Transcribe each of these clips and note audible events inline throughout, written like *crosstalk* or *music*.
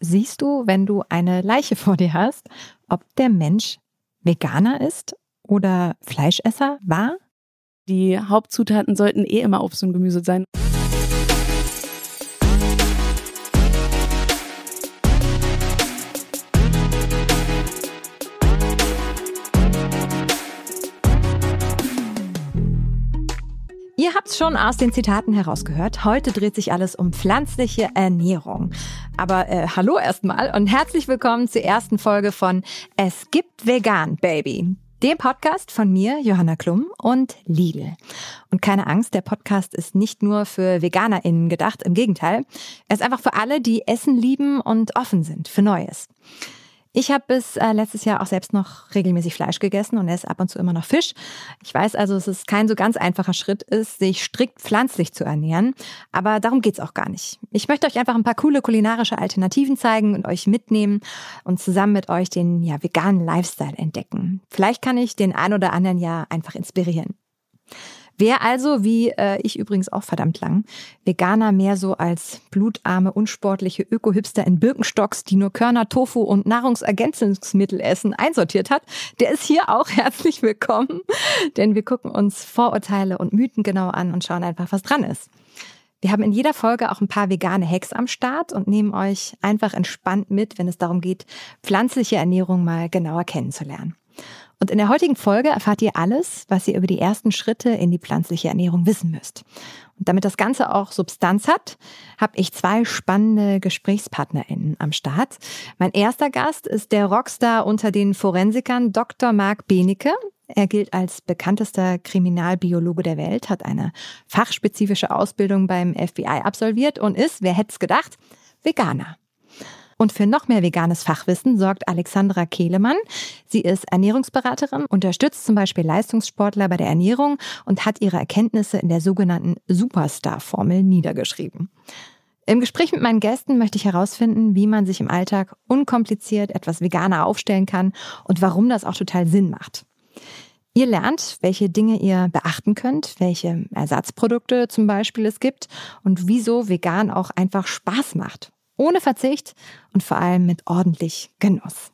siehst du, wenn du eine Leiche vor dir hast, ob der Mensch Veganer ist oder Fleischesser war? Die Hauptzutaten sollten eh immer Obst und Gemüse sein. Habt's schon aus den Zitaten herausgehört. Heute dreht sich alles um pflanzliche Ernährung. Aber äh, hallo erstmal und herzlich willkommen zur ersten Folge von Es gibt Vegan, Baby. Dem Podcast von mir, Johanna Klum und Lidl. Und keine Angst, der Podcast ist nicht nur für VeganerInnen gedacht, im Gegenteil. Er ist einfach für alle, die Essen lieben und offen sind für Neues. Ich habe bis äh, letztes Jahr auch selbst noch regelmäßig Fleisch gegessen und esse ab und zu immer noch Fisch. Ich weiß also, dass es kein so ganz einfacher Schritt ist, sich strikt pflanzlich zu ernähren. Aber darum geht's auch gar nicht. Ich möchte euch einfach ein paar coole kulinarische Alternativen zeigen und euch mitnehmen und zusammen mit euch den ja, veganen Lifestyle entdecken. Vielleicht kann ich den ein oder anderen ja einfach inspirieren. Wer also, wie äh, ich übrigens auch verdammt lang, Veganer mehr so als blutarme, unsportliche Öko-Hipster in Birkenstocks, die nur Körner, Tofu und Nahrungsergänzungsmittel essen, einsortiert hat, der ist hier auch *laughs* herzlich willkommen. Denn wir gucken uns Vorurteile und Mythen genau an und schauen einfach, was dran ist. Wir haben in jeder Folge auch ein paar vegane Hacks am Start und nehmen euch einfach entspannt mit, wenn es darum geht, pflanzliche Ernährung mal genauer kennenzulernen. Und in der heutigen Folge erfahrt ihr alles, was ihr über die ersten Schritte in die pflanzliche Ernährung wissen müsst. Und damit das Ganze auch Substanz hat, habe ich zwei spannende GesprächspartnerInnen am Start. Mein erster Gast ist der Rockstar unter den Forensikern Dr. Marc Benecke. Er gilt als bekanntester Kriminalbiologe der Welt, hat eine fachspezifische Ausbildung beim FBI absolviert und ist, wer hätte es gedacht, Veganer. Und für noch mehr veganes Fachwissen sorgt Alexandra Kehlemann. Sie ist Ernährungsberaterin, unterstützt zum Beispiel Leistungssportler bei der Ernährung und hat ihre Erkenntnisse in der sogenannten Superstar-Formel niedergeschrieben. Im Gespräch mit meinen Gästen möchte ich herausfinden, wie man sich im Alltag unkompliziert etwas veganer aufstellen kann und warum das auch total Sinn macht. Ihr lernt, welche Dinge ihr beachten könnt, welche Ersatzprodukte zum Beispiel es gibt und wieso vegan auch einfach Spaß macht ohne Verzicht und vor allem mit ordentlich Genuss.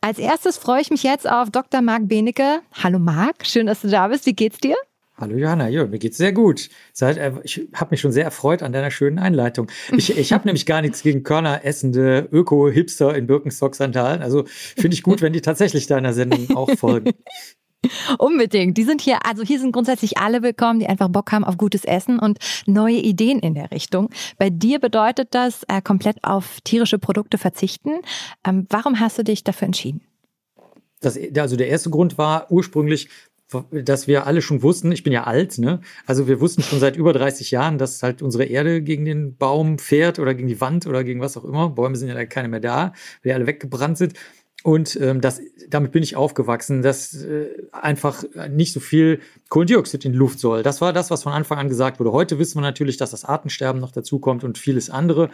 Als erstes freue ich mich jetzt auf Dr. Marc Benecke. Hallo Marc, schön, dass du da bist. Wie geht's dir? Hallo Johanna, ja, mir geht's sehr gut. Äh, ich habe mich schon sehr erfreut an deiner schönen Einleitung. Ich, ich habe *laughs* nämlich gar nichts gegen Körner essende Öko-Hipster in Birkenstock-Sandalen. Also finde ich gut, wenn die tatsächlich deiner Sendung auch folgen. *laughs* *laughs* Unbedingt. Die sind hier, also hier sind grundsätzlich alle willkommen, die einfach Bock haben auf gutes Essen und neue Ideen in der Richtung. Bei dir bedeutet das äh, komplett auf tierische Produkte verzichten. Ähm, warum hast du dich dafür entschieden? Das, also der erste Grund war ursprünglich, dass wir alle schon wussten, ich bin ja alt, ne? Also wir wussten schon seit über 30 Jahren, dass halt unsere Erde gegen den Baum fährt oder gegen die Wand oder gegen was auch immer. Bäume sind ja keine mehr da, weil die alle weggebrannt sind. Und ähm, das, damit bin ich aufgewachsen, dass äh, einfach nicht so viel Kohlendioxid in die Luft soll. Das war das, was von Anfang an gesagt wurde. Heute wissen wir natürlich, dass das Artensterben noch dazukommt und vieles andere.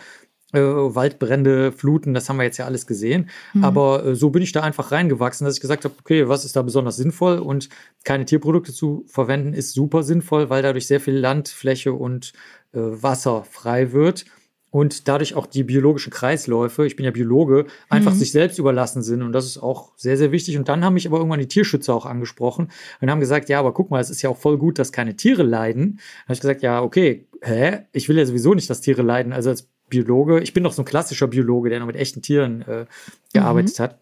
Äh, Waldbrände, Fluten, das haben wir jetzt ja alles gesehen. Mhm. Aber äh, so bin ich da einfach reingewachsen, dass ich gesagt habe, okay, was ist da besonders sinnvoll? Und keine Tierprodukte zu verwenden ist super sinnvoll, weil dadurch sehr viel Landfläche und äh, Wasser frei wird und dadurch auch die biologischen Kreisläufe, ich bin ja Biologe, einfach mhm. sich selbst überlassen sind. Und das ist auch sehr, sehr wichtig. Und dann haben mich aber irgendwann die Tierschützer auch angesprochen und haben gesagt, ja, aber guck mal, es ist ja auch voll gut, dass keine Tiere leiden. Dann habe ich gesagt, ja, okay, hä? Ich will ja sowieso nicht, dass Tiere leiden. Also als Biologe, ich bin doch so ein klassischer Biologe, der noch mit echten Tieren äh, gearbeitet mhm. hat.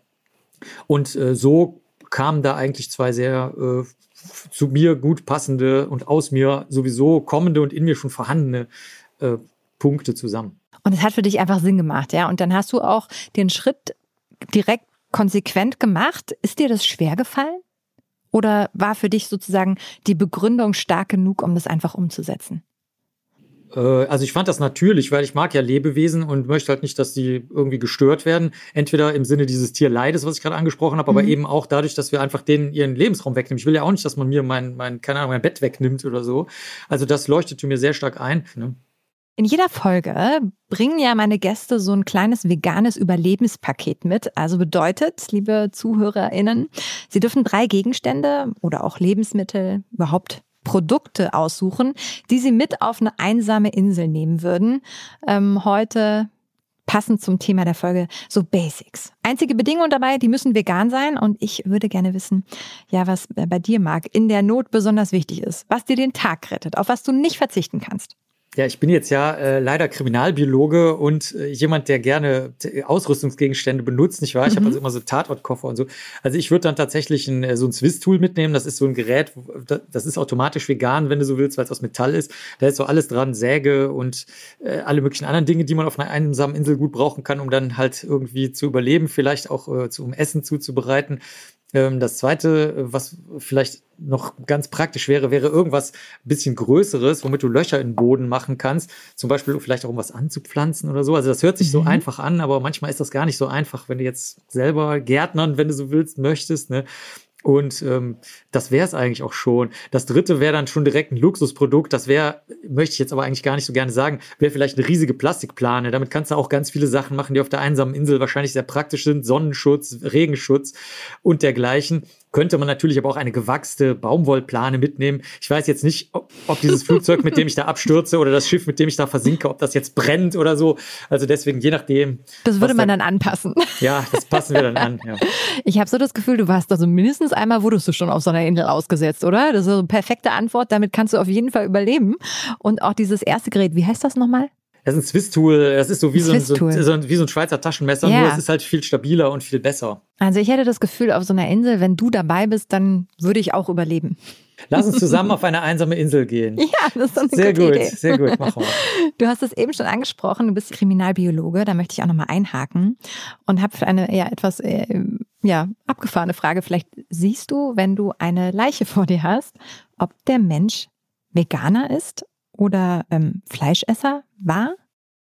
Und äh, so kamen da eigentlich zwei sehr äh, zu mir gut passende und aus mir sowieso kommende und in mir schon vorhandene äh, Punkte zusammen. Und es hat für dich einfach Sinn gemacht, ja. Und dann hast du auch den Schritt direkt konsequent gemacht. Ist dir das schwer gefallen? Oder war für dich sozusagen die Begründung stark genug, um das einfach umzusetzen? Äh, also ich fand das natürlich, weil ich mag ja Lebewesen und möchte halt nicht, dass die irgendwie gestört werden. Entweder im Sinne dieses Tierleides, was ich gerade angesprochen habe, mhm. aber eben auch dadurch, dass wir einfach denen ihren Lebensraum wegnehmen. Ich will ja auch nicht, dass man mir mein, mein keine Ahnung, mein Bett wegnimmt oder so. Also das leuchtete mir sehr stark ein. Ne? In jeder Folge bringen ja meine Gäste so ein kleines veganes Überlebenspaket mit. Also bedeutet, liebe ZuhörerInnen, Sie dürfen drei Gegenstände oder auch Lebensmittel, überhaupt Produkte aussuchen, die Sie mit auf eine einsame Insel nehmen würden. Ähm, heute passend zum Thema der Folge, so Basics. Einzige Bedingung dabei, die müssen vegan sein und ich würde gerne wissen, ja, was bei dir, Marc, in der Not besonders wichtig ist, was dir den Tag rettet, auf was du nicht verzichten kannst. Ja, ich bin jetzt ja äh, leider Kriminalbiologe und äh, jemand, der gerne Ausrüstungsgegenstände benutzt, nicht wahr? Ich mhm. habe also immer so Tatortkoffer und so. Also ich würde dann tatsächlich ein, äh, so ein Swiss-Tool mitnehmen. Das ist so ein Gerät, das ist automatisch vegan, wenn du so willst, weil es aus Metall ist. Da ist so alles dran, Säge und äh, alle möglichen anderen Dinge, die man auf einer einsamen Insel gut brauchen kann, um dann halt irgendwie zu überleben, vielleicht auch äh, zu, um Essen zuzubereiten. Ähm, das zweite, was vielleicht noch ganz praktisch wäre, wäre irgendwas ein bisschen Größeres, womit du Löcher in den Boden machen kannst. Zum Beispiel vielleicht auch um was anzupflanzen oder so. Also das hört sich so mhm. einfach an, aber manchmal ist das gar nicht so einfach, wenn du jetzt selber Gärtnern, wenn du so willst, möchtest. Ne? Und ähm, das wäre es eigentlich auch schon. Das dritte wäre dann schon direkt ein Luxusprodukt. Das wäre, möchte ich jetzt aber eigentlich gar nicht so gerne sagen, wäre vielleicht eine riesige Plastikplane. Damit kannst du auch ganz viele Sachen machen, die auf der einsamen Insel wahrscheinlich sehr praktisch sind. Sonnenschutz, Regenschutz und dergleichen könnte man natürlich aber auch eine gewachste Baumwollplane mitnehmen. Ich weiß jetzt nicht, ob, ob, dieses Flugzeug, mit dem ich da abstürze oder das Schiff, mit dem ich da versinke, ob das jetzt brennt oder so. Also deswegen, je nachdem. Das würde man da, dann anpassen. Ja, das passen wir dann an. Ja. *laughs* Ich habe so das Gefühl, du warst also mindestens einmal wurdest du schon auf so einer Insel ausgesetzt, oder? Das ist eine perfekte Antwort. Damit kannst du auf jeden Fall überleben. Und auch dieses erste Gerät, wie heißt das nochmal? Das ist ein Swiss-Tool. Das ist so wie so, ein, so, so, wie so ein Schweizer Taschenmesser, ja. nur es ist halt viel stabiler und viel besser. Also ich hätte das Gefühl, auf so einer Insel, wenn du dabei bist, dann würde ich auch überleben. Lass uns zusammen *laughs* auf eine einsame Insel gehen. Ja, das ist eine sehr gute gut, Idee. Sehr gut, machen wir. Du hast es eben schon angesprochen, du bist Kriminalbiologe, da möchte ich auch nochmal einhaken und habe eine ja etwas äh, ja, abgefahrene Frage. Vielleicht siehst du, wenn du eine Leiche vor dir hast, ob der Mensch Veganer ist oder ähm, Fleischesser war?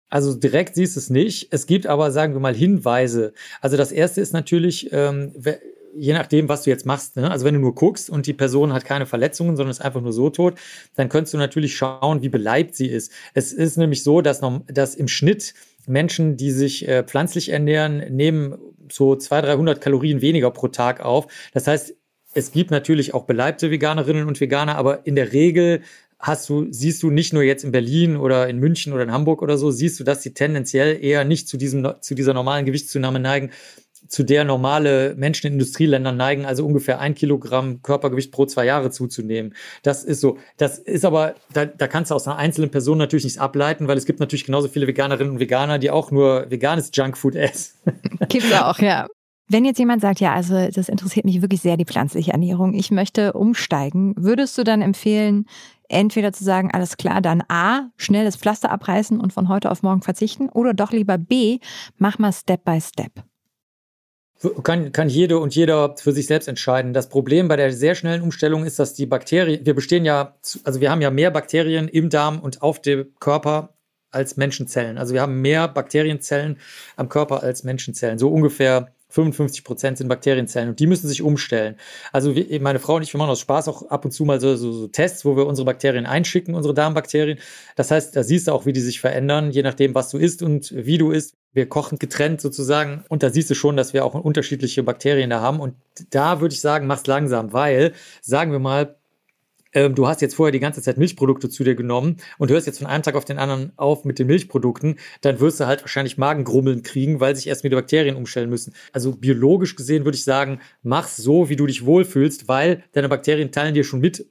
Also direkt siehst du es nicht. Es gibt aber, sagen wir mal, Hinweise. Also das erste ist natürlich, ähm, je nachdem, was du jetzt machst. Ne? Also wenn du nur guckst und die Person hat keine Verletzungen, sondern ist einfach nur so tot, dann könntest du natürlich schauen, wie beleibt sie ist. Es ist nämlich so, dass, noch, dass im Schnitt Menschen, die sich äh, pflanzlich ernähren, nehmen so 200, 300 Kalorien weniger pro Tag auf. Das heißt, es gibt natürlich auch beleibte Veganerinnen und Veganer, aber in der Regel hast du, siehst du nicht nur jetzt in Berlin oder in München oder in Hamburg oder so, siehst du, dass sie tendenziell eher nicht zu diesem, zu dieser normalen Gewichtszunahme neigen, zu der normale Menschen in Industrieländern neigen, also ungefähr ein Kilogramm Körpergewicht pro zwei Jahre zuzunehmen. Das ist so. Das ist aber, da, da kannst du aus einer einzelnen Person natürlich nichts ableiten, weil es gibt natürlich genauso viele Veganerinnen und Veganer, die auch nur veganes Junkfood essen. *laughs* Gibt's auch, ja. Wenn jetzt jemand sagt, ja, also das interessiert mich wirklich sehr, die pflanzliche Ernährung, ich möchte umsteigen, würdest du dann empfehlen, entweder zu sagen, alles klar, dann A, schnell das Pflaster abreißen und von heute auf morgen verzichten oder doch lieber B, mach mal Step by Step? Kann, kann jede und jeder für sich selbst entscheiden. Das Problem bei der sehr schnellen Umstellung ist, dass die Bakterien, wir bestehen ja, also wir haben ja mehr Bakterien im Darm und auf dem Körper als Menschenzellen. Also wir haben mehr Bakterienzellen am Körper als Menschenzellen. So ungefähr 55 Prozent sind Bakterienzellen und die müssen sich umstellen. Also meine Frau und ich, wir machen aus Spaß auch ab und zu mal so, so, so, Tests, wo wir unsere Bakterien einschicken, unsere Darmbakterien. Das heißt, da siehst du auch, wie die sich verändern, je nachdem, was du isst und wie du isst. Wir kochen getrennt sozusagen und da siehst du schon, dass wir auch unterschiedliche Bakterien da haben und da würde ich sagen, mach's langsam, weil, sagen wir mal, ähm, du hast jetzt vorher die ganze Zeit Milchprodukte zu dir genommen und hörst jetzt von einem Tag auf den anderen auf mit den Milchprodukten, dann wirst du halt wahrscheinlich Magengrummeln kriegen, weil sich erst wieder Bakterien umstellen müssen. Also biologisch gesehen würde ich sagen, mach's so, wie du dich wohlfühlst, weil deine Bakterien teilen dir schon mit,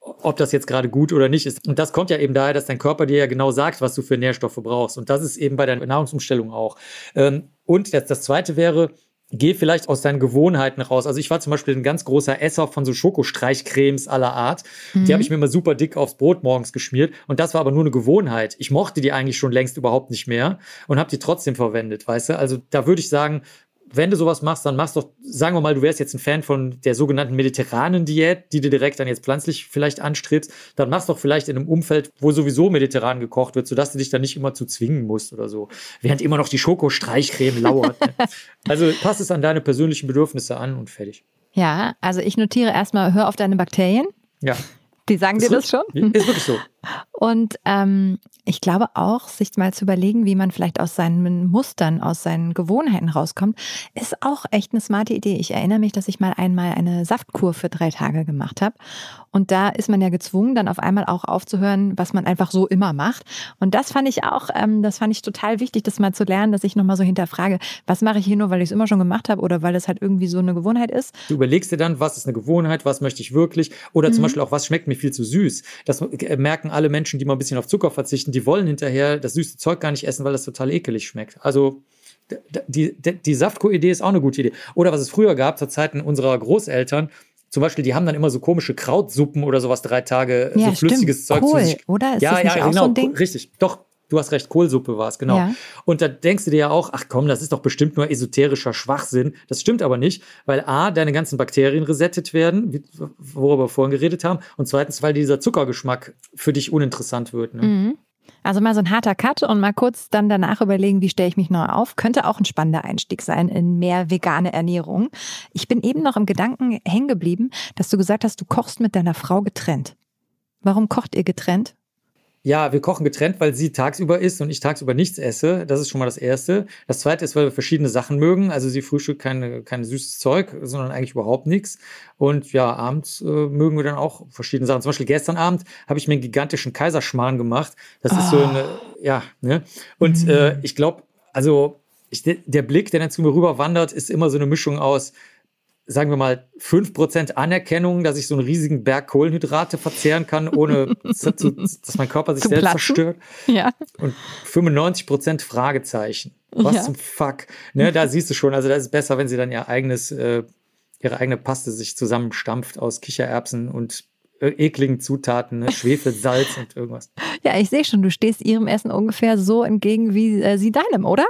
ob das jetzt gerade gut oder nicht ist. Und das kommt ja eben daher, dass dein Körper dir ja genau sagt, was du für Nährstoffe brauchst. Und das ist eben bei der Nahrungsumstellung auch. Ähm, und das, das zweite wäre, geh vielleicht aus deinen Gewohnheiten raus. Also ich war zum Beispiel ein ganz großer Esser von so Schokostreichcremes aller Art. Mhm. Die habe ich mir immer super dick aufs Brot morgens geschmiert. Und das war aber nur eine Gewohnheit. Ich mochte die eigentlich schon längst überhaupt nicht mehr und habe die trotzdem verwendet, weißt du? Also da würde ich sagen, wenn du sowas machst, dann machst doch, sagen wir mal, du wärst jetzt ein Fan von der sogenannten mediterranen Diät, die du direkt dann jetzt pflanzlich vielleicht anstrebst, dann machst doch vielleicht in einem Umfeld, wo sowieso mediterran gekocht wird, sodass du dich dann nicht immer zu zwingen musst oder so. Während immer noch die Schokostreichcreme lauert. Ne? *laughs* Also passt es an deine persönlichen Bedürfnisse an und fertig. Ja, also ich notiere erstmal, hör auf deine Bakterien. Ja. Die sagen ist dir das schon? Ist wirklich so. Und ähm, ich glaube auch, sich mal zu überlegen, wie man vielleicht aus seinen Mustern, aus seinen Gewohnheiten rauskommt, ist auch echt eine smarte Idee. Ich erinnere mich, dass ich mal einmal eine Saftkur für drei Tage gemacht habe. Und da ist man ja gezwungen, dann auf einmal auch aufzuhören, was man einfach so immer macht. Und das fand ich auch, ähm, das fand ich total wichtig, das mal zu lernen, dass ich nochmal so hinterfrage, was mache ich hier nur, weil ich es immer schon gemacht habe oder weil es halt irgendwie so eine Gewohnheit ist. Du überlegst dir dann, was ist eine Gewohnheit, was möchte ich wirklich oder zum mhm. Beispiel auch, was schmeckt mir viel zu süß. Das merken alle Menschen, die mal ein bisschen auf Zucker verzichten, die wollen hinterher das süße Zeug gar nicht essen, weil das total ekelig schmeckt. Also die, die, die Saftkur-Idee ist auch eine gute Idee. Oder was es früher gab, zur Zeiten unserer Großeltern, zum Beispiel, die haben dann immer so komische Krautsuppen oder sowas drei Tage, ja, so flüssiges stimmt. Zeug Kohl, zu sich. Oder? Ist ja, ja, genau, so richtig. Doch, du hast recht, Kohlsuppe war es, genau. Ja. Und da denkst du dir ja auch, ach komm, das ist doch bestimmt nur esoterischer Schwachsinn. Das stimmt aber nicht, weil A, deine ganzen Bakterien resettet werden, worüber wir vorhin geredet haben, und zweitens, weil dieser Zuckergeschmack für dich uninteressant wird. Ne? Mhm. Also mal so ein harter Cut und mal kurz dann danach überlegen, wie stelle ich mich neu auf, könnte auch ein spannender Einstieg sein in mehr vegane Ernährung. Ich bin eben noch im Gedanken hängen geblieben, dass du gesagt hast, du kochst mit deiner Frau getrennt. Warum kocht ihr getrennt? Ja, wir kochen getrennt, weil sie tagsüber isst und ich tagsüber nichts esse. Das ist schon mal das Erste. Das Zweite ist, weil wir verschiedene Sachen mögen. Also sie frühstückt keine, kein süßes Zeug, sondern eigentlich überhaupt nichts. Und ja, abends äh, mögen wir dann auch verschiedene Sachen. Zum Beispiel gestern Abend habe ich mir einen gigantischen Kaiserschmarrn gemacht. Das oh. ist so eine, ja, ne? Und mhm. äh, ich glaube, also ich, der Blick, der dann zu mir rüber wandert, ist immer so eine Mischung aus sagen wir mal, 5% Anerkennung, dass ich so einen riesigen Berg Kohlenhydrate verzehren kann, ohne *laughs* dass mein Körper sich Zu selbst platzen. zerstört. Ja. Und 95% Fragezeichen. Was ja. zum Fuck? Ne, da siehst du schon, also das ist besser, wenn sie dann ihr eigenes, äh, ihre eigene Paste sich zusammenstampft aus Kichererbsen und äh, ekligen Zutaten, ne? Schwefel, *laughs* Salz und irgendwas. Ja, ich sehe schon, du stehst ihrem Essen ungefähr so entgegen wie äh, sie deinem, oder?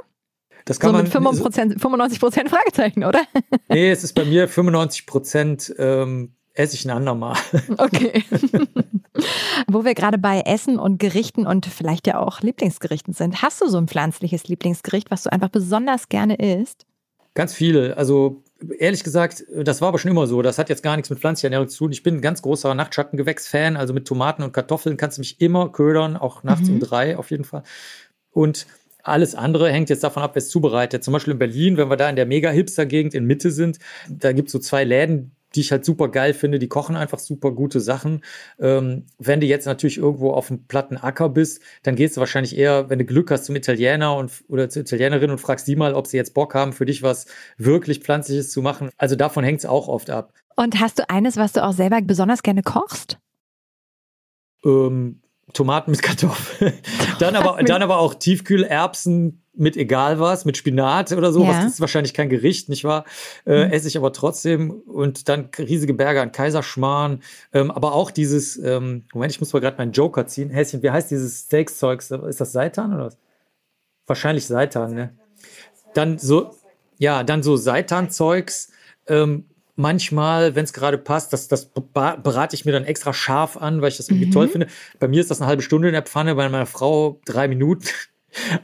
Das kann so mit man, 95 95 Prozent Fragezeichen, oder? *laughs* Nee, es ist bei mir 95 Prozent ähm, esse ich ein andermal. *laughs* Okay. *laughs* Wo wir gerade bei Essen und Gerichten und vielleicht ja auch Lieblingsgerichten sind, hast du so ein pflanzliches Lieblingsgericht, was du einfach besonders gerne isst? Ganz viele. Also ehrlich gesagt, das war aber schon immer so. Das hat jetzt gar nichts mit pflanzlicher Ernährung zu tun. Ich bin ein ganz großer Nachtschattengewächs-Fan. Also mit Tomaten und Kartoffeln kannst du mich immer ködern, auch nachts mhm. um drei auf jeden Fall. Und alles andere hängt jetzt davon ab, wer es zubereitet. Zum Beispiel in Berlin, wenn wir da in der Mega-Hipster-Gegend in Mitte sind, da gibt es so zwei Läden, die ich halt super geil finde. Die kochen einfach super gute Sachen. Ähm, wenn du jetzt natürlich irgendwo auf einem platten Acker bist, dann gehst du wahrscheinlich eher, wenn du Glück hast, zum Italiener und, oder zur Italienerin und fragst die mal, ob sie jetzt Bock haben, für dich was wirklich Pflanzliches zu machen. Also davon hängt es auch oft ab. Und hast du eines, was du auch selber besonders gerne kochst? Ähm, Tomaten mit Kartoffeln. *laughs* dann, aber, dann aber auch Tiefkühlerbsen mit egal was, mit Spinat oder so. Ja. Das ist wahrscheinlich kein Gericht, nicht wahr? Äh, mhm. Esse ich aber trotzdem. Und dann riesige Berge an Kaiserschmarrn. Ähm, aber auch dieses, ähm, Moment, ich muss mal gerade meinen Joker ziehen. Häschen, wie heißt dieses Steaks-Zeugs? Ist das Seitan oder was? Wahrscheinlich Seitan, ne? Dann so, ja, dann so Seitan-Zeugs. Ähm, manchmal, wenn es gerade passt, das, das berate ich mir dann extra scharf an, weil ich das irgendwie mhm. toll finde. Bei mir ist das eine halbe Stunde in der Pfanne, bei meiner Frau drei Minuten.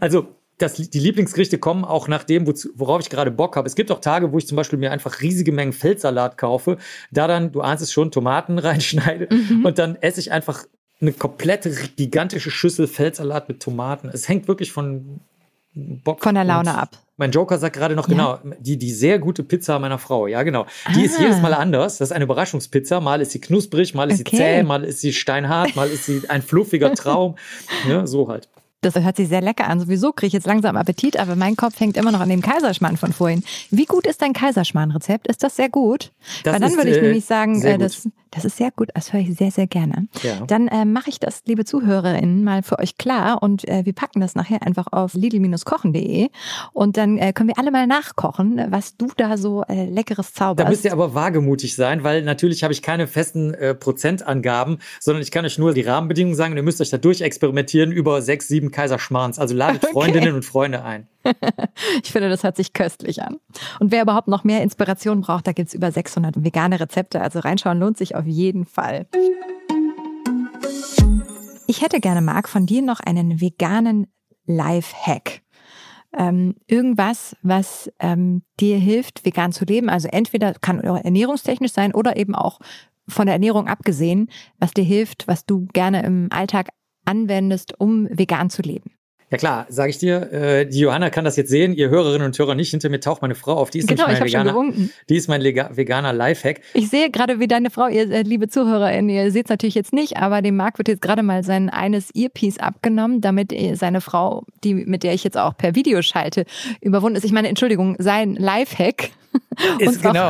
Also das, die Lieblingsgerichte kommen auch nach dem, worauf ich gerade Bock habe. Es gibt auch Tage, wo ich zum Beispiel mir einfach riesige Mengen Feldsalat kaufe, da dann, du ahnst es schon, Tomaten *laughs* reinschneide mhm. und dann esse ich einfach eine komplette gigantische Schüssel Feldsalat mit Tomaten. Es hängt wirklich von Bock. Von der Laune ab. Mein Joker sagt gerade noch, ja. genau, die, die sehr gute Pizza meiner Frau. Ja, genau. Die ah. ist jedes Mal anders. Das ist eine Überraschungspizza. Mal ist sie knusprig, mal ist okay. sie zäh, mal ist sie steinhart, mal ist sie ein fluffiger *laughs* Traum. ja, so halt. Das hört sich sehr lecker an. Sowieso kriege ich jetzt langsam Appetit, aber mein Kopf hängt immer noch an dem Kaiserschmarrn von vorhin. Wie gut ist dein Kaiserschmarrn-Rezept? Ist das sehr gut? Das Weil dann würde ich äh, nämlich sagen, äh, das, das ist sehr gut. Das höre ich sehr, sehr gerne. Ja. Dann äh, mache ich das, liebe ZuhörerInnen, mal für euch klar und äh, wir packen das nachher einfach auf lidl-kochen.de und dann äh, können wir alle mal nachkochen, was du da so äh, leckeres zauberst. Da müsst ihr aber wagemutig sein, weil natürlich habe ich keine festen äh, Prozentangaben, sondern ich kann euch nur die Rahmenbedingungen sagen und ihr müsst euch da durchexperimentieren über sechs, sieben Kaiserschmarrns. Also ladet okay. Freundinnen und Freunde ein. *laughs* ich finde, das hört sich köstlich an. Und wer überhaupt noch mehr Inspiration braucht, da gibt es über 600 vegane Rezepte. Also reinschauen lohnt sich auf jeden Fall. Ich hätte gerne, Marc, von dir noch einen veganen Life-Hack. Ähm, irgendwas, was ähm, dir hilft, vegan zu leben. Also entweder kann ernährungstechnisch sein oder eben auch von der Ernährung abgesehen, was dir hilft, was du gerne im Alltag anwendest, um vegan zu leben? Ja klar, sage ich dir, äh, die Johanna kann das jetzt sehen, ihr Hörerinnen und Hörer nicht. Hinter mir taucht meine Frau auf, die ist genau, nicht mein veganer, die ist mein lega- veganer Lifehack. Ich sehe gerade, wie deine Frau, ihr äh, liebe ZuhörerInnen, ihr seht es natürlich jetzt nicht, aber dem Marc wird jetzt gerade mal sein eines Earpiece abgenommen, damit seine Frau, die, mit der ich jetzt auch per Video schalte, überwunden ist. Ich meine, Entschuldigung, sein Lifehack Ist *laughs* genau.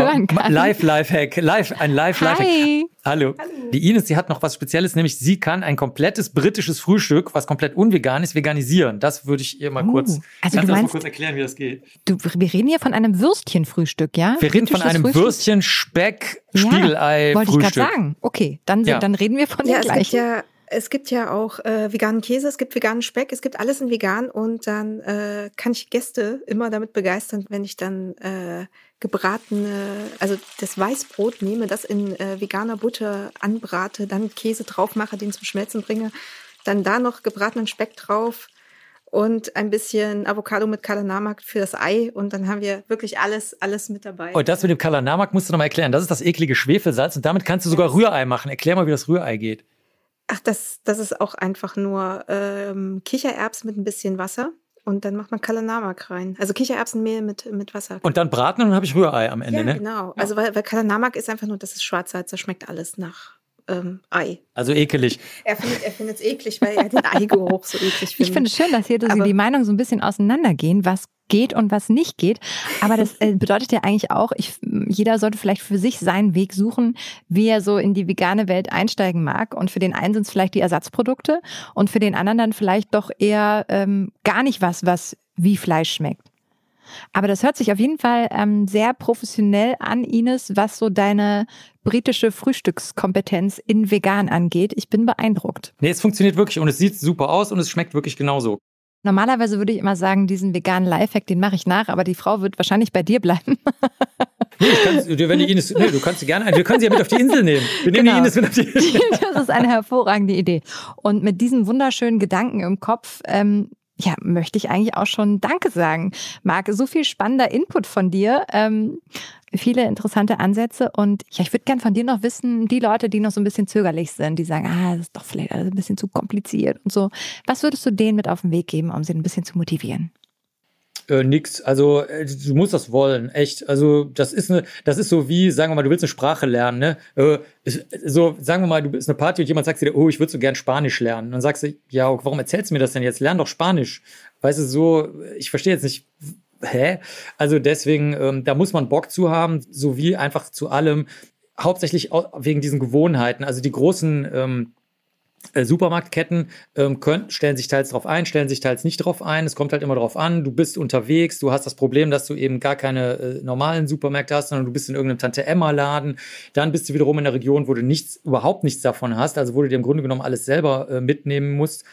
Live Lifehack, live ein Live Lifehack. Hi! Hallo. Die Ines, die hat noch was Spezielles, nämlich sie kann ein komplettes britisches Frühstück, was komplett unvegan ist, veganisieren. Das würde ich ihr mal Uh, kurz, also kannst du das mal meinst- kurz erklären, wie das geht. Du, wir reden hier von einem Würstchenfrühstück, ja? Wir reden von einem Frühstück? Würstchen, Speck, Ja, Spiegelei, Wollte ich gerade sagen. Okay, dann, Ja. dann reden wir von Ja, gibt gleichen. ja, es gibt ja auch äh, veganen Käse, es gibt veganen Speck, es gibt alles in vegan und dann äh, kann ich Gäste immer damit begeistern, wenn ich dann äh, gebratene, also das Weißbrot nehme, das in äh, veganer Butter anbrate, dann Käse drauf mache, den zum Schmelzen bringe, dann da noch gebratenen Speck drauf und ein bisschen Avocado mit Kalanamak für das Ei und dann haben wir wirklich alles, alles mit dabei. Oh, das mit dem Kalanamak musst du noch mal erklären. Das ist das eklige Schwefelsalz und damit kannst du sogar Rührei machen. Erklär mal, wie das Rührei geht. Ach, das, das ist auch einfach nur ähm, Kichererbsen mit ein bisschen Wasser und dann macht man Kalanamak rein. Also Kichererbsenmehl mit, mit Wasser. Und dann braten und dann habe ich Rührei am Ende, ja, ne? genau. Also weil, weil Kalanamak ist einfach nur, das ist Schwarzsalz, das schmeckt alles nach ähm, Ei. Also ekelig. Er findet er es eklig, weil er den Eigeruch so eklig findet. Ich finde es schön, dass hier so Aber- die Meinungen so ein bisschen auseinandergehen, was geht und was nicht geht. Aber das äh, bedeutet ja eigentlich auch, ich, jeder sollte vielleicht für sich seinen Weg suchen, wie er so in die vegane Welt einsteigen mag. Und für den einen sind es vielleicht die Ersatzprodukte und für den anderen dann vielleicht doch eher ähm, gar nicht was, was wie Fleisch schmeckt. Aber das hört sich auf jeden Fall ähm, sehr professionell an, Ines, was so deine britische Frühstückskompetenz in vegan angeht. Ich bin beeindruckt. Nee, es funktioniert wirklich und es sieht super aus und es schmeckt wirklich genauso. Normalerweise würde ich immer sagen, diesen veganen Lifehack, den mache ich nach, aber die Frau wird wahrscheinlich bei dir bleiben. *laughs* Nee, kann's, wenn die Ines, nee, du kannst sie gerne, wir können sie ja mit auf die Insel nehmen. Wir nehmen Genau. die Ines mit auf die *laughs* Insel. das ist eine hervorragende Idee. Und mit diesen wunderschönen Gedanken im Kopf, ähm, ja, möchte ich eigentlich auch schon Danke sagen. Marc, so viel spannender Input von dir, ähm, viele interessante Ansätze und ja, ich würde gern von dir noch wissen, die Leute, die noch so ein bisschen zögerlich sind, die sagen, ah, das ist doch vielleicht alles ein bisschen zu kompliziert und so. Was würdest du denen mit auf den Weg geben, um sie ein bisschen zu motivieren? Äh, nix. Also äh, du musst das wollen, echt. Also das ist eine, das ist so wie, sagen wir mal, du willst eine Sprache lernen, ne? Äh, so, sagen wir mal, du bist eine Party und jemand sagt dir, oh, ich würde so gern Spanisch lernen. Und dann sagst du, ja, warum erzählst du mir das denn jetzt? Lern doch Spanisch. Weißt du, so, ich verstehe jetzt nicht, hä? Also deswegen, ähm, da muss man Bock zu haben, sowie einfach zu allem, hauptsächlich au- wegen diesen Gewohnheiten. Also die großen ähm, äh, Supermarktketten ähm, können, stellen sich teils drauf ein, stellen sich teils nicht drauf ein. Es kommt halt immer drauf an. Du bist unterwegs, du hast das Problem, dass du eben gar keine äh, normalen Supermärkte hast, sondern du bist in irgendeinem Tante-Emma-Laden. Dann bist du wiederum in einer Region, wo du nichts, überhaupt nichts davon hast, also wo du dir im Grunde genommen alles selber äh, mitnehmen musst.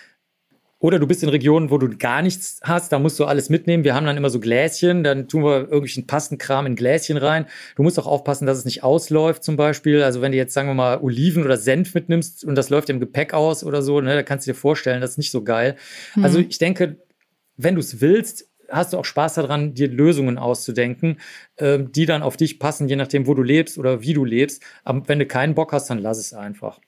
Oder du bist in Regionen, wo du gar nichts hast, da musst du alles mitnehmen. Wir haben dann immer so Gläschen, dann tun wir irgendwelchen Pastenkram in Gläschen rein. Du musst auch aufpassen, dass es nicht ausläuft zum Beispiel. Also wenn du jetzt, sagen wir mal, Oliven oder Senf mitnimmst und das läuft im Gepäck aus oder so, ne, da kannst du dir vorstellen, das ist nicht so geil. Also ich denke, wenn du es willst, hast du auch Spaß daran, dir Lösungen auszudenken, ähm, die dann auf dich passen, je nachdem, wo du lebst oder wie du lebst. Aber wenn du keinen Bock hast, dann lass es einfach.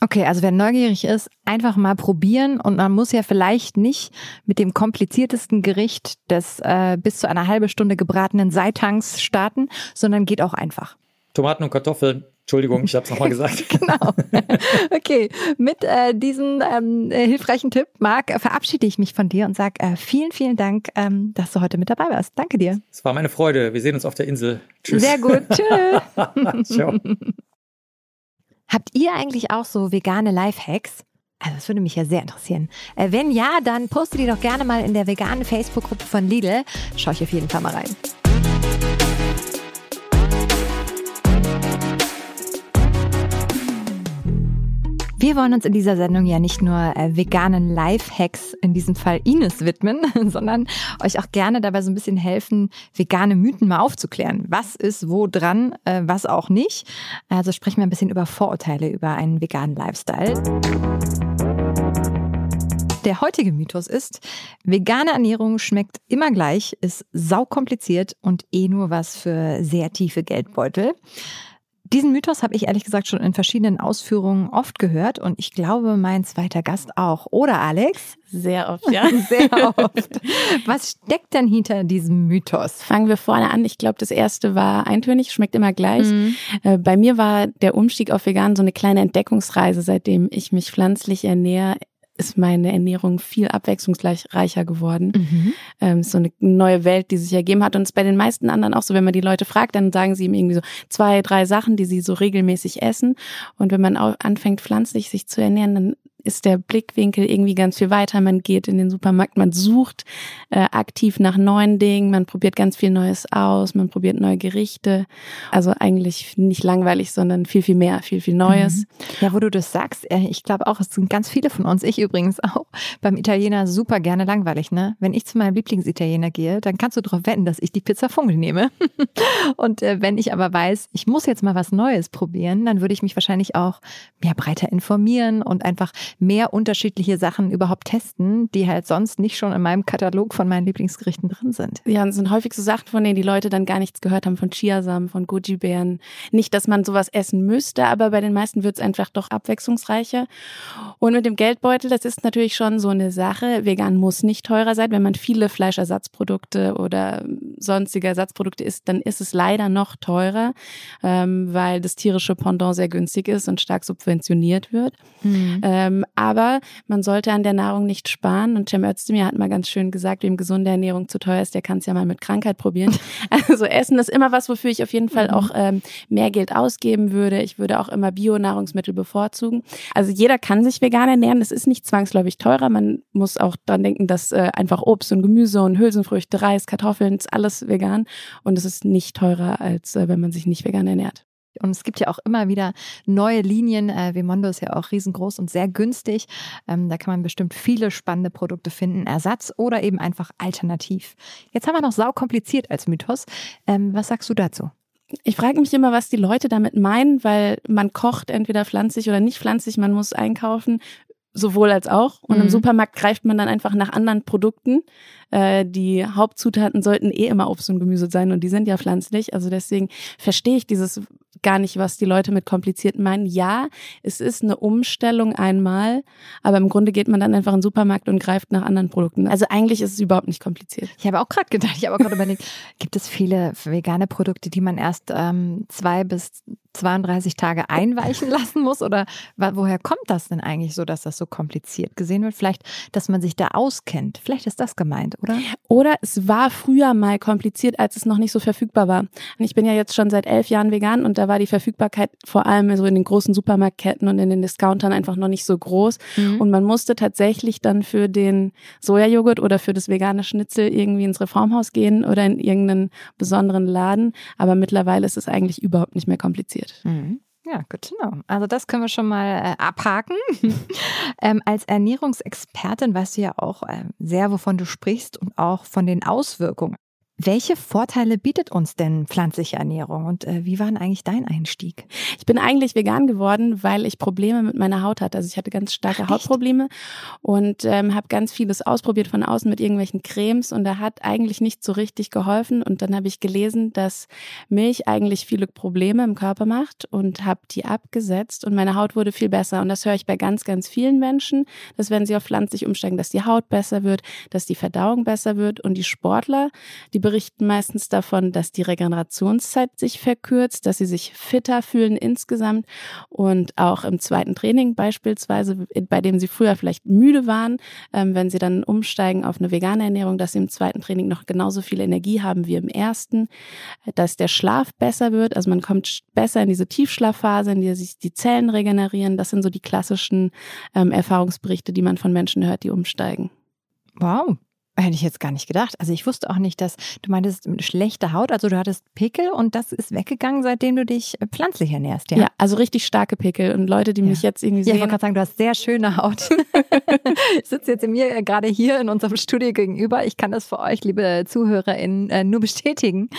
Okay, also wer neugierig ist, einfach mal probieren und man muss ja vielleicht nicht mit dem kompliziertesten Gericht des äh, bis zu einer halbe Stunde gebratenen Seitangs starten, sondern geht auch einfach. Tomaten und Kartoffeln. Entschuldigung, ich habe es nochmal *laughs* gesagt. *laughs* Genau. *laughs* Okay, mit äh, diesem ähm, äh, hilfreichen Tipp, Marc, äh, verabschiede ich mich von dir und sage äh, vielen, vielen Dank, ähm, dass du heute mit dabei warst. Danke dir. Es war meine Freude. Wir sehen uns auf der Insel. Tschüss. Sehr gut. Tschüss. Ciao. Habt ihr eigentlich auch so vegane Lifehacks? Also das würde mich ja sehr interessieren. Äh, wenn ja, dann postet die doch gerne mal in der veganen Facebook-Gruppe von Lidl. Schau ich auf jeden Fall mal rein. Wir wollen uns in dieser Sendung ja nicht nur äh, veganen Lifehacks, in diesem Fall Ines, widmen, *laughs* sondern euch auch gerne dabei so ein bisschen helfen, vegane Mythen mal aufzuklären. Was ist wo dran, äh, was auch nicht. Also sprechen wir ein bisschen über Vorurteile über einen veganen Lifestyle. Der heutige Mythos ist, vegane Ernährung schmeckt immer gleich, ist saukompliziert und eh nur was für sehr tiefe Geldbeutel. Diesen Mythos habe ich ehrlich gesagt schon in verschiedenen Ausführungen oft gehört und ich glaube, mein zweiter Gast auch. Oder Alex? Sehr oft, ja. *laughs* Sehr oft. Was steckt denn hinter diesem Mythos? Fangen wir vorne an. Ich glaube, das erste war eintönig, schmeckt immer gleich. Mhm. Äh, bei mir war der Umstieg auf vegan so eine kleine Entdeckungsreise, seitdem ich mich pflanzlich ernähre ist meine Ernährung viel abwechslungsreicher geworden. Mhm. Ähm, so eine neue Welt, die sich ergeben hat. Und es ist bei den meisten anderen auch so, wenn man die Leute fragt, dann sagen sie ihm irgendwie so zwei, drei Sachen, die sie so regelmäßig essen. Und wenn man anfängt, pflanzlich sich zu ernähren, dann ist der Blickwinkel irgendwie ganz viel weiter. Man geht in den Supermarkt, man sucht äh, aktiv nach neuen Dingen, man probiert ganz viel Neues aus, man probiert neue Gerichte. Also eigentlich nicht langweilig, sondern viel, viel mehr, viel, viel Neues. Mhm. Ja, wo du das sagst, äh, ich glaube auch, es sind ganz viele von uns, ich übrigens auch, beim Italiener super gerne langweilig. Ne? Wenn ich zu meinem Lieblingsitaliener gehe, dann kannst du darauf wetten, dass ich die Pizza Funkel nehme. *laughs* Und äh, wenn ich aber weiß, ich muss jetzt mal was Neues probieren, dann würde ich mich wahrscheinlich auch mehr breiter informieren und einfach mehr unterschiedliche Sachen überhaupt testen, die halt sonst nicht schon in meinem Katalog von meinen Lieblingsgerichten drin sind. Ja, das sind häufig so Sachen, von denen die Leute dann gar nichts gehört haben, von Chiasamen, von Goji-Beeren. Nicht, dass man sowas essen müsste, aber bei den meisten wird es einfach doch abwechslungsreicher. Und mit dem Geldbeutel, das ist natürlich schon so eine Sache. Vegan muss nicht teurer sein. Wenn man viele Fleischersatzprodukte oder sonstige Ersatzprodukte isst, dann ist es leider noch teurer, ähm, weil das tierische Pendant sehr günstig ist und stark subventioniert wird. Mhm. Ähm, aber man sollte an der Nahrung nicht sparen. Und Cem Özdemir hat mal ganz schön gesagt, wem gesunde Ernährung zu teuer ist, der kann es ja mal mit Krankheit probieren. *laughs* Also Essen ist immer was, wofür ich auf jeden Fall mhm. auch ähm, mehr Geld ausgeben würde. Ich würde auch immer Bio-Nahrungsmittel bevorzugen. Also jeder kann sich vegan ernähren. Es ist nicht zwangsläufig teurer. Man muss auch dran denken, dass äh, einfach Obst und Gemüse und Hülsenfrüchte, Reis, Kartoffeln, ist alles vegan. Und es ist nicht teurer, als äh, wenn man sich nicht vegan ernährt. Und es gibt ja auch immer wieder neue Linien. Äh, Vimondo ist ja auch riesengroß und sehr günstig. Ähm, da kann man bestimmt viele spannende Produkte finden, Ersatz oder eben einfach alternativ. Jetzt haben wir noch sau kompliziert als Mythos. Ähm, was sagst du dazu? Ich frage mich immer, was die Leute damit meinen, weil man kocht entweder pflanzlich oder nicht pflanzlich, man muss einkaufen, sowohl als auch. Und mhm. im Supermarkt greift man dann einfach nach anderen Produkten. Äh, die Hauptzutaten sollten eh immer Obst und Gemüse sein und die sind ja pflanzlich. Also deswegen verstehe ich dieses gar nicht, was die Leute mit kompliziert meinen. Ja, es ist eine Umstellung einmal, aber im Grunde geht man dann einfach in den Supermarkt und greift nach anderen Produkten. Also eigentlich ist es überhaupt nicht kompliziert. Ich habe auch gerade gedacht, ich habe auch gerade überlegt, *laughs* gibt es viele vegane Produkte, die man erst ähm, zwei bis 32 Tage einweichen lassen muss? Oder woher kommt das denn eigentlich so, dass das so kompliziert gesehen wird? Vielleicht, dass man sich da auskennt. Vielleicht ist das gemeint, oder? Oder es war früher mal kompliziert, als es noch nicht so verfügbar war. Ich bin ja jetzt schon seit elf Jahren vegan und da war die Verfügbarkeit vor allem so in den großen Supermarktketten und in den Discountern einfach noch nicht so groß. Mhm. Und man musste tatsächlich dann für den Sojajoghurt oder für das vegane Schnitzel irgendwie ins Reformhaus gehen oder in irgendeinen besonderen Laden. Aber mittlerweile ist es eigentlich überhaupt nicht mehr kompliziert. Mhm. Ja, good to know. Also das können wir schon mal äh, abhaken. *laughs* ähm, als Ernährungsexpertin weißt du ja auch äh, sehr, wovon du sprichst und auch von den Auswirkungen. Welche Vorteile bietet uns denn pflanzliche Ernährung und äh, wie war denn eigentlich dein Einstieg? Ich bin eigentlich vegan geworden, weil ich Probleme mit meiner Haut hatte. Also ich hatte ganz starke Ach, Hautprobleme und ähm, habe ganz vieles ausprobiert von außen mit irgendwelchen Cremes und da hat eigentlich nicht so richtig geholfen. Und dann habe ich gelesen, dass Milch eigentlich viele Probleme im Körper macht und habe die abgesetzt und meine Haut wurde viel besser. Und das höre ich bei ganz, ganz vielen Menschen, dass wenn sie auf pflanzlich umsteigen, dass die Haut besser wird, dass die Verdauung besser wird und die Sportler, die berichten meistens davon, dass die Regenerationszeit sich verkürzt, dass sie sich fitter fühlen insgesamt und auch im zweiten Training beispielsweise, bei dem sie früher vielleicht müde waren, ähm, wenn sie dann umsteigen auf eine vegane Ernährung, dass sie im zweiten Training noch genauso viel Energie haben wie im ersten, dass der Schlaf besser wird, also man kommt besser in diese Tiefschlafphase, in der sich die Zellen regenerieren. Das sind so die klassischen ähm, Erfahrungsberichte, die man von Menschen hört, die umsteigen. Wow, Hätte ich jetzt gar nicht gedacht. Also ich wusste auch nicht, dass du meintest schlechte Haut, also du hattest Pickel und das ist weggegangen, seitdem du dich äh, pflanzlich ernährst, ja? Ja, also richtig starke Pickel und Leute, die ja. mich jetzt irgendwie ja, sehen. Ich wollte gerade sagen, du hast sehr schöne Haut. *laughs* ich sitze jetzt in mir äh, gerade hier in unserem Studio gegenüber. Ich kann das für euch, liebe ZuhörerInnen, äh, nur bestätigen.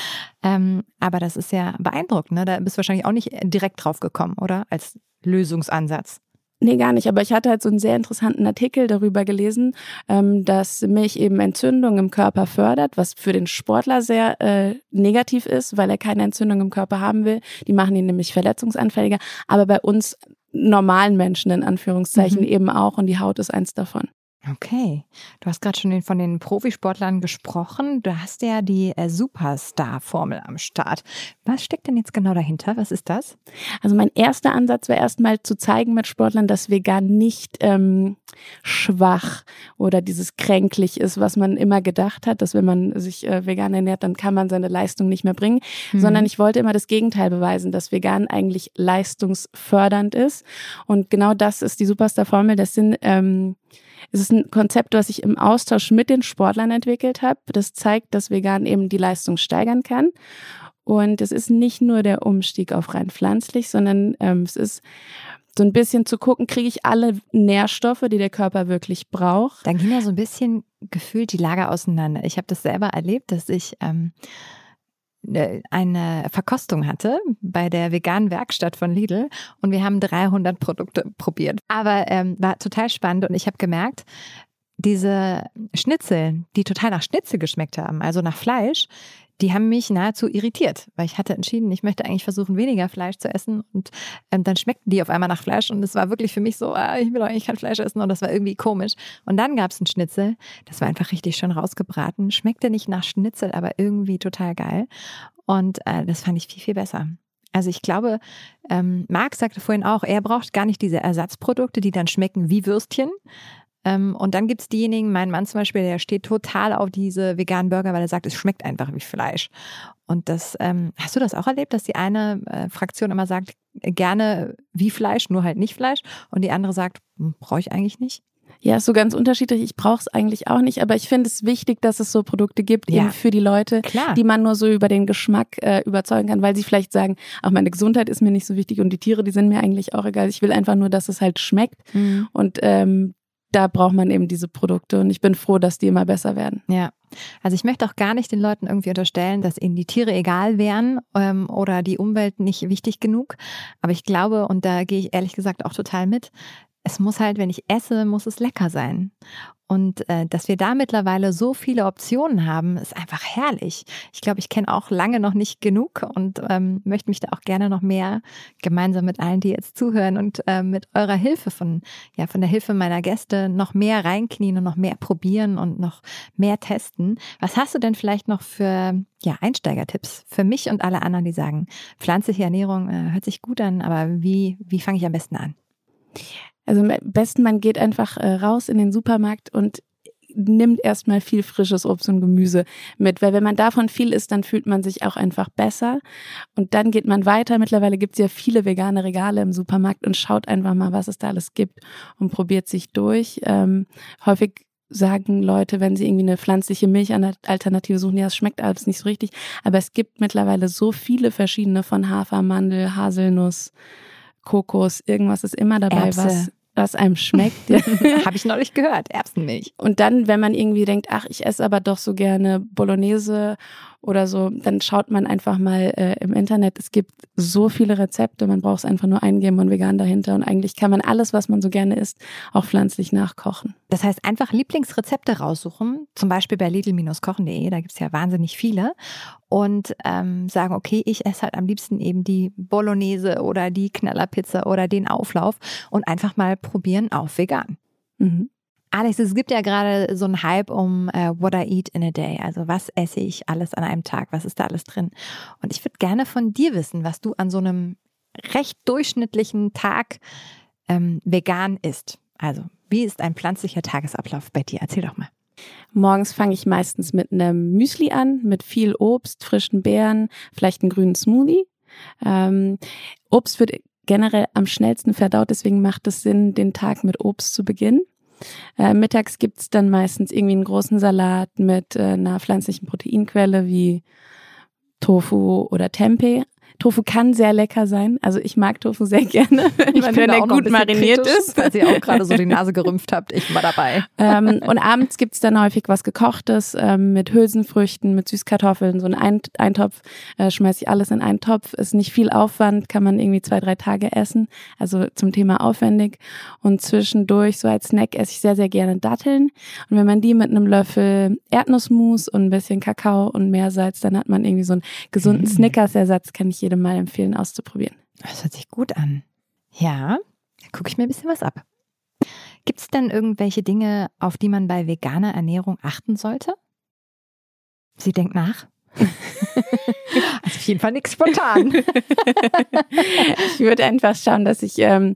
Ähm, aber das ist ja beeindruckend, ne? Da bist du wahrscheinlich auch nicht direkt drauf gekommen, oder? Als Lösungsansatz. Nee, gar nicht. Aber ich hatte halt so einen sehr interessanten Artikel darüber gelesen, ähm, dass Milch eben Entzündung im Körper fördert, was für den Sportler sehr äh, negativ ist, weil er keine Entzündung im Körper haben will. Die machen ihn nämlich verletzungsanfälliger. Aber bei uns normalen Menschen in Anführungszeichen mhm. eben auch und die Haut ist eins davon. Okay, du hast gerade schon von den Profisportlern gesprochen. Du hast ja die äh, Superstar-Formel am Start. Was steckt denn jetzt genau dahinter? Was ist das? Also mein erster Ansatz war erstmal zu zeigen mit Sportlern, dass vegan nicht ähm, schwach oder dieses kränklich ist, was man immer gedacht hat, dass wenn man sich äh, vegan ernährt, dann kann man seine Leistung nicht mehr bringen, mhm. sondern ich wollte immer das Gegenteil beweisen, dass vegan eigentlich leistungsfördernd ist. Und genau das ist die Superstar-Formel. Das sind ähm, es ist ein Konzept, was ich im Austausch mit den Sportlern entwickelt habe. Das zeigt, dass vegan eben die Leistung steigern kann. Und es ist nicht nur der Umstieg auf rein pflanzlich, sondern ähm, es ist so ein bisschen zu gucken, kriege ich alle Nährstoffe, die der Körper wirklich braucht. Dann ging ja so ein bisschen gefühlt die Lager auseinander. Ich habe das selber erlebt, dass ich ähm, äh, eine Verkostung hatte bei der veganen Werkstatt von Lidl und wir haben 300 Produkte probiert. Aber ähm, war total spannend und ich habe gemerkt, diese Schnitzel, die total nach Schnitzel geschmeckt haben, also nach Fleisch, die haben mich nahezu irritiert, weil ich hatte entschieden, ich möchte eigentlich versuchen, weniger Fleisch zu essen und ähm, dann schmeckten die auf einmal nach Fleisch und es war wirklich für mich so, ah, ich will eigentlich kein Fleisch essen und das war irgendwie komisch. Und dann gab es einen Schnitzel, das war einfach richtig schön rausgebraten, schmeckte nicht nach Schnitzel, aber irgendwie total geil und äh, das fand ich viel, viel besser. Also ich glaube, ähm, Marc sagte vorhin auch, er braucht gar nicht diese Ersatzprodukte, die dann schmecken wie Würstchen, ähm, und dann gibt es diejenigen, mein Mann zum Beispiel, der steht total auf diese veganen Burger, weil er sagt, es schmeckt einfach wie Fleisch. Und das, ähm, hast du das auch erlebt, dass die eine äh, Fraktion immer sagt, gerne wie Fleisch, nur halt nicht Fleisch, und die andere sagt, hm, brauche ich eigentlich nicht? Ja, ist so ganz unterschiedlich. Ich brauche es eigentlich auch nicht, aber ich finde es wichtig, dass es so Produkte gibt, ja. eben für die Leute, Klar. die man nur so über den Geschmack äh, überzeugen kann, weil sie vielleicht sagen, auch meine Gesundheit ist mir nicht so wichtig und die Tiere, die sind mir eigentlich auch egal. Ich will einfach nur, dass es halt schmeckt. Mhm. Und ähm, da braucht man eben diese Produkte und ich bin froh, dass die immer besser werden. Ja. Also ich möchte auch gar nicht den Leuten irgendwie unterstellen, dass ihnen die Tiere egal wären ähm, oder die Umwelt nicht wichtig genug. Aber ich glaube, und da gehe ich ehrlich gesagt auch total mit, es muss halt, wenn ich esse, muss es lecker sein. Und äh, dass wir da mittlerweile so viele Optionen haben, ist einfach herrlich. Ich glaube, ich kenne auch lange noch nicht genug und ähm, möchte mich da auch gerne noch mehr gemeinsam mit allen, die jetzt zuhören und äh, mit eurer Hilfe von, ja, von der Hilfe meiner Gäste noch mehr reinknien und noch mehr probieren und noch mehr testen. Was hast du denn vielleicht noch für ja, Einsteigertipps für mich und alle anderen, die sagen, pflanzliche Ernährung äh, hört sich gut an, aber wie, wie fange ich am besten an? Also am besten, man geht einfach äh, raus in den Supermarkt und nimmt erstmal viel frisches Obst und Gemüse mit, weil wenn man davon viel isst, dann fühlt man sich auch einfach besser und dann geht man weiter. Mittlerweile gibt es ja viele vegane Regale im Supermarkt und schaut einfach mal, was es da alles gibt und probiert sich durch. Ähm, häufig sagen Leute, wenn sie irgendwie eine pflanzliche Milchalternative suchen, ja, es schmeckt alles nicht so richtig, aber es gibt mittlerweile so viele verschiedene von Hafer, Mandel, Haselnuss, Kokos, irgendwas ist immer dabei, Erbse. was was einem schmeckt. *laughs* *laughs* Habe ich neulich gehört, Erbsenmilch. Und dann, wenn man irgendwie denkt, ach, ich esse aber doch so gerne Bolognese oder so, dann schaut man einfach mal äh, im Internet. Es gibt so viele Rezepte, man braucht es einfach nur eingeben und vegan dahinter. Und eigentlich kann man alles, was man so gerne isst, auch pflanzlich nachkochen. Das heißt, einfach Lieblingsrezepte raussuchen, zum Beispiel bei lidl-kochen.de, da gibt's ja wahnsinnig viele. Und ähm, sagen, okay, ich esse halt am liebsten eben die Bolognese oder die Knallerpizza oder den Auflauf und einfach mal probieren auf vegan. Mhm. Alex, es gibt ja gerade so einen Hype um uh, What I Eat in a Day. Also was esse ich alles an einem Tag? Was ist da alles drin? Und ich würde gerne von dir wissen, was du an so einem recht durchschnittlichen Tag ähm, vegan isst. Also wie ist ein pflanzlicher Tagesablauf bei dir? Erzähl doch mal. Morgens fange ich meistens mit einem Müsli an, mit viel Obst, frischen Beeren, vielleicht einen grünen Smoothie. Ähm, Obst wird generell am schnellsten verdaut, deswegen macht es Sinn, den Tag mit Obst zu beginnen. Äh, mittags gibt's dann meistens irgendwie einen großen Salat mit äh, einer pflanzlichen Proteinquelle wie Tofu oder Tempeh. Tofu kann sehr lecker sein. Also ich mag Tofu sehr *laughs* gerne, wenn, man, wenn er gut mariniert kritisch, ist. Falls ihr auch gerade so die Nase *laughs* gerümpft habt, ich war dabei. Ähm, und abends gibt's dann häufig was gekochtes ähm, mit Hülsenfrüchten, mit Süßkartoffeln, so ein Eintopf. Äh, schmeiße ich alles in einen Topf. Ist nicht viel Aufwand, kann man irgendwie zwei, drei Tage essen. Also zum Thema aufwendig. Und zwischendurch, so als Snack, esse ich sehr, sehr gerne Datteln. Und wenn man die mit einem Löffel Erdnussmus und ein bisschen Kakao und Meersalz, dann hat man irgendwie so einen gesunden mhm. Snickers-Ersatz, kann ich jedem mal empfehlen, auszuprobieren. Das hört sich gut an. Ja, da gucke ich mir ein bisschen was ab. Gibt es denn irgendwelche Dinge, auf die man bei veganer Ernährung achten sollte? Sie denkt nach. *laughs* also auf jeden Fall nichts spontan. *laughs* ich würde einfach schauen, dass ich ähm,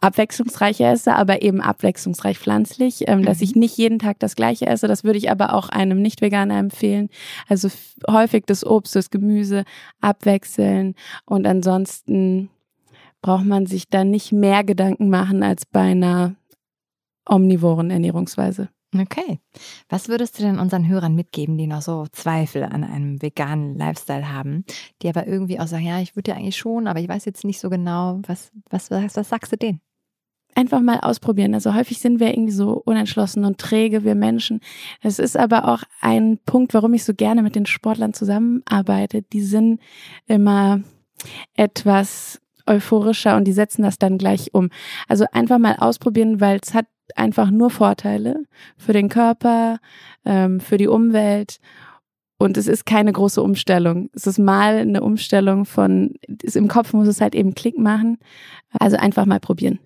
abwechslungsreich esse, aber eben abwechslungsreich pflanzlich, ähm, mhm. dass ich mhm. nicht jeden Tag das gleiche esse. Das würde ich aber auch einem Nicht-Veganer empfehlen. Also häufig das Obst, das Gemüse abwechseln und ansonsten braucht man sich da nicht mehr Gedanken machen als bei einer omnivoren Ernährungsweise. Okay. Was würdest du denn unseren Hörern mitgeben, die noch so Zweifel an einem veganen Lifestyle haben, die aber irgendwie auch sagen, ja, ich würde ja eigentlich schon, aber ich weiß jetzt nicht so genau, was, was, was, was sagst du denen? Einfach mal ausprobieren. Also häufig sind wir irgendwie so unentschlossen und träge, wir Menschen. Es ist aber auch ein Punkt, warum ich so gerne mit den Sportlern zusammenarbeite. Die sind immer etwas euphorischer und die setzen das dann gleich um. Also einfach mal ausprobieren, weil es hat einfach nur Vorteile für den Körper, ähm, für die Umwelt. Und es ist keine große Umstellung. Es ist mal eine Umstellung von, im Kopf muss es halt eben Klick machen. Also einfach mal probieren.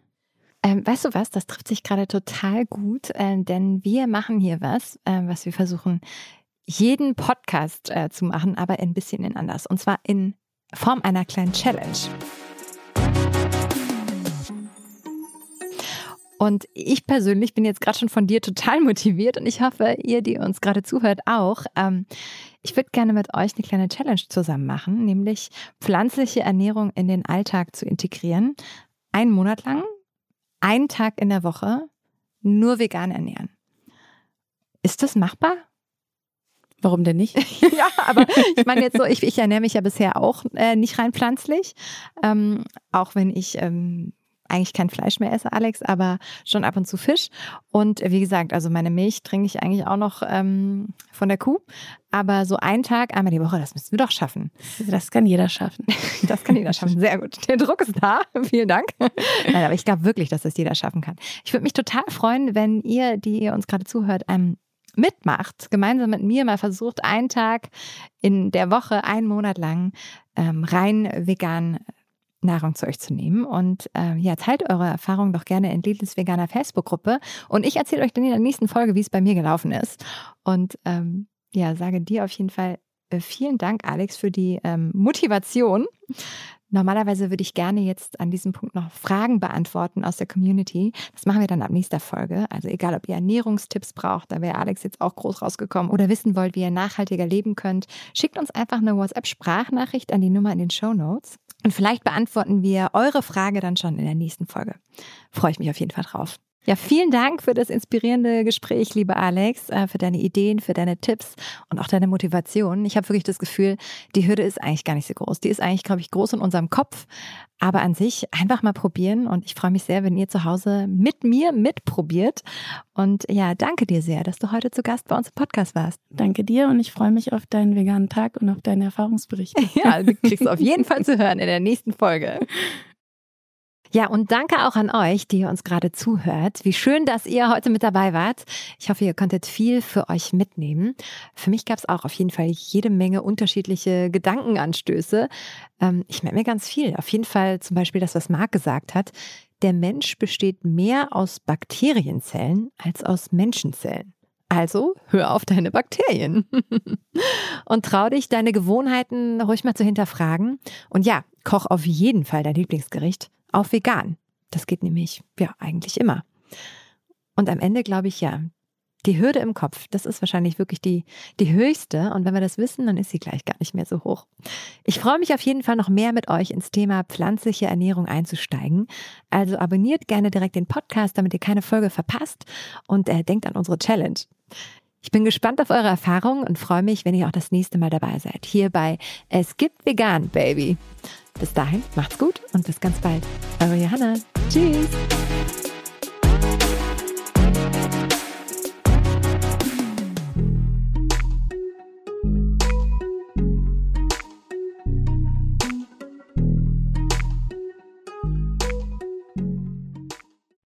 Ähm, weißt du was, das trifft sich gerade total gut, äh, denn wir machen hier was, äh, was wir versuchen, jeden Podcast äh, zu machen, aber ein bisschen in anders. Und zwar in Form einer kleinen Challenge. Und ich persönlich bin jetzt gerade schon von dir total motiviert und ich hoffe, ihr, die uns gerade zuhört, auch. Ähm, ich würde gerne mit euch eine kleine Challenge zusammen machen, nämlich pflanzliche Ernährung in den Alltag zu integrieren. Einen Monat lang, einen Tag in der Woche, nur vegan ernähren. Ist das machbar? Warum denn nicht? *laughs* ja, aber ich meine jetzt so, ich, ich ernähre mich ja bisher auch äh, nicht rein pflanzlich, ähm, auch wenn ich ähm, eigentlich kein Fleisch mehr esse, Alex, aber schon ab und zu Fisch. Und wie gesagt, also meine Milch trinke ich eigentlich auch noch ähm, von der Kuh. Aber so einen Tag, einmal die Woche, das müssen wir doch schaffen. Das kann jeder schaffen. *laughs* Das kann jeder schaffen. Sehr gut. Der Druck ist da. *laughs* Vielen Dank. Nein, aber ich glaube wirklich, dass das jeder schaffen kann. Ich würde mich total freuen, wenn ihr, die ihr uns gerade zuhört, einem mitmacht, gemeinsam mit mir mal versucht, einen Tag in der Woche, einen Monat lang ähm, rein vegan Nahrung zu euch zu nehmen. Und äh, ja, teilt eure Erfahrungen doch gerne in Lidls Veganer Facebook-Gruppe. Und ich erzähle euch dann in der nächsten Folge, wie es bei mir gelaufen ist. Und ähm, ja, sage dir auf jeden Fall äh, vielen Dank, Alex, für die ähm, Motivation. Normalerweise würde ich gerne jetzt an diesem Punkt noch Fragen beantworten aus der Community. Das machen wir dann ab nächster Folge. Also egal, ob ihr Ernährungstipps braucht, da wäre Alex jetzt auch groß rausgekommen oder wissen wollt, wie ihr nachhaltiger leben könnt, schickt uns einfach eine WhatsApp-Sprachnachricht an die Nummer in den Show Notes. Und vielleicht beantworten wir eure Frage dann schon in der nächsten Folge. Freue ich mich auf jeden Fall drauf. Ja, vielen Dank für das inspirierende Gespräch, liebe Alex, äh, für deine Ideen, für deine Tipps und auch deine Motivation. Ich habe wirklich das Gefühl, die Hürde ist eigentlich gar nicht so groß. Die ist eigentlich, glaube ich, groß in unserem Kopf. Aber an sich einfach mal probieren. Und ich freue mich sehr, wenn ihr zu Hause mit mir mitprobiert. Und ja, danke dir sehr, dass du heute zu Gast bei uns im Podcast warst. Danke dir und ich freue mich auf deinen veganen Tag und auf deine Erfahrungsberichte. *laughs* Ja, du kriegst auf jeden Fall zu hören in der nächsten Folge. *laughs* Ja, und danke auch an euch, die ihr uns gerade zuhört. Wie schön, dass ihr heute mit dabei wart. Ich hoffe, ihr konntet viel für euch mitnehmen. Für mich gab es auch auf jeden Fall jede Menge unterschiedliche Gedankenanstöße. Ähm, ich merke mir ganz viel. Auf jeden Fall zum Beispiel das, was Marc gesagt hat. Der Mensch besteht mehr aus Bakterienzellen als aus Menschenzellen. Also hör auf deine Bakterien *laughs* und trau dich, deine Gewohnheiten ruhig mal zu hinterfragen. Und ja, koch auf jeden Fall dein Lieblingsgericht auf vegan. Das geht nämlich ja eigentlich immer. Und am Ende glaube ich ja, die Hürde im Kopf, das ist wahrscheinlich wirklich die, die höchste. Und wenn wir das wissen, dann ist sie gleich gar nicht mehr so hoch. Ich freue mich auf jeden Fall noch mehr mit euch ins Thema pflanzliche Ernährung einzusteigen. Also abonniert gerne direkt den Podcast, damit ihr keine Folge verpasst. Und äh, denkt an unsere Challenge. Ich bin gespannt auf eure Erfahrungen und freue mich, wenn ihr auch das nächste Mal dabei seid. Hier bei Es gibt vegan, Baby. Bis dahin, macht's gut und bis ganz bald. Eure Johanna. Tschüss.